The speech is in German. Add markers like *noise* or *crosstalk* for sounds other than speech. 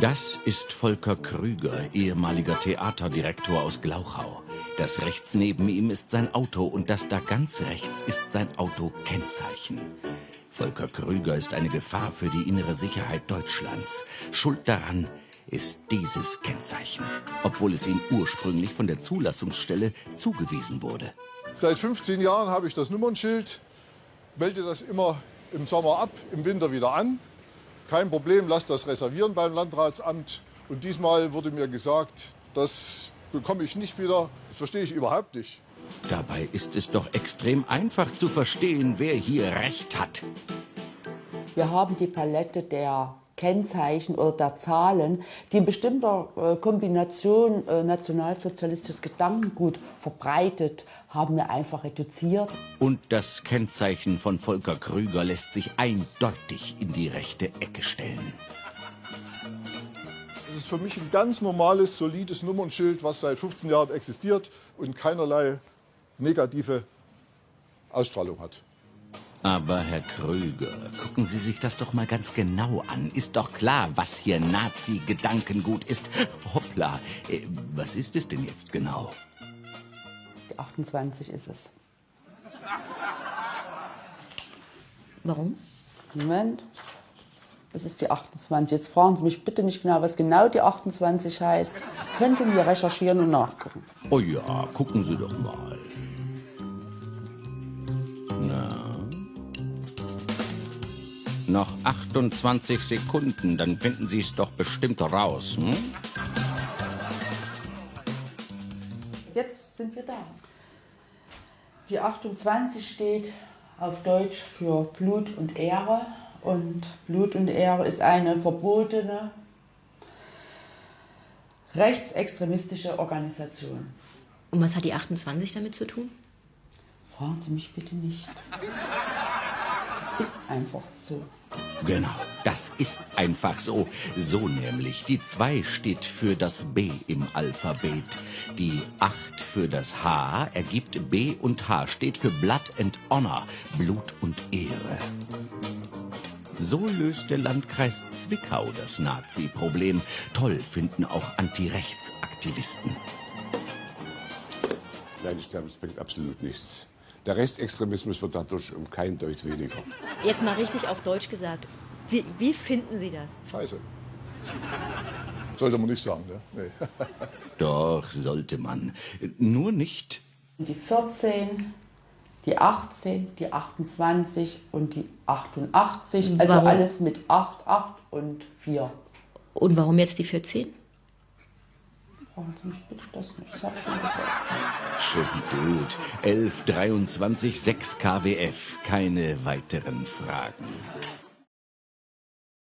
Das ist Volker Krüger, ehemaliger Theaterdirektor aus Glauchau. Das rechts neben ihm ist sein Auto und das da ganz rechts ist sein Autokennzeichen. Volker Krüger ist eine Gefahr für die innere Sicherheit Deutschlands. Schuld daran ist dieses Kennzeichen, obwohl es ihm ursprünglich von der Zulassungsstelle zugewiesen wurde. Seit 15 Jahren habe ich das Nummernschild, melde das immer im Sommer ab, im Winter wieder an. Kein Problem, lass das reservieren beim Landratsamt. Und diesmal wurde mir gesagt, das bekomme ich nicht wieder. Das verstehe ich überhaupt nicht. Dabei ist es doch extrem einfach zu verstehen, wer hier Recht hat. Wir haben die Palette der Kennzeichen oder der Zahlen, die in bestimmter äh, Kombination äh, nationalsozialistisches Gedankengut verbreitet, haben wir einfach reduziert. Und das Kennzeichen von Volker Krüger lässt sich eindeutig in die rechte Ecke stellen. Es ist für mich ein ganz normales, solides Nummernschild, was seit 15 Jahren existiert und keinerlei negative Ausstrahlung hat. Aber Herr Krüger, gucken Sie sich das doch mal ganz genau an. Ist doch klar, was hier Nazi-Gedankengut ist. Hoppla, äh, was ist es denn jetzt genau? Die 28 ist es. Warum? Moment. Das ist die 28. Jetzt fragen Sie mich bitte nicht genau, was genau die 28 heißt. Könnten wir recherchieren und nachgucken. Oh ja, gucken Sie doch mal. Noch 28 Sekunden, dann finden Sie es doch bestimmt raus. Hm? Jetzt sind wir da. Die 28 steht auf Deutsch für Blut und Ehre. Und Blut und Ehre ist eine verbotene rechtsextremistische Organisation. Und was hat die 28 damit zu tun? Fragen Sie mich bitte nicht. Ist einfach so. Genau, das ist einfach so. So nämlich. Die 2 steht für das B im Alphabet. Die 8 für das H ergibt B und H steht für Blood and Honor, Blut und Ehre. So löst der Landkreis Zwickau das Nazi-Problem. Toll finden auch Anti-Rechts-Aktivisten. Nein, ich glaube, es bringt absolut nichts. Der Rechtsextremismus wird dadurch um kein Deut weniger. Jetzt mal richtig auf Deutsch gesagt. Wie, wie finden Sie das? Scheiße. Sollte man nicht sagen, ne? Nee. *laughs* Doch, sollte man. Nur nicht. Die 14, die 18, die 28 und die 88. Also Warum? alles mit 8, 8 und 4. Und warum jetzt die 14? Fragen Sie mich bitte das nicht. Ich hab schon gesagt. Schön gut. 11, 23, 6 KWF. Keine weiteren Fragen.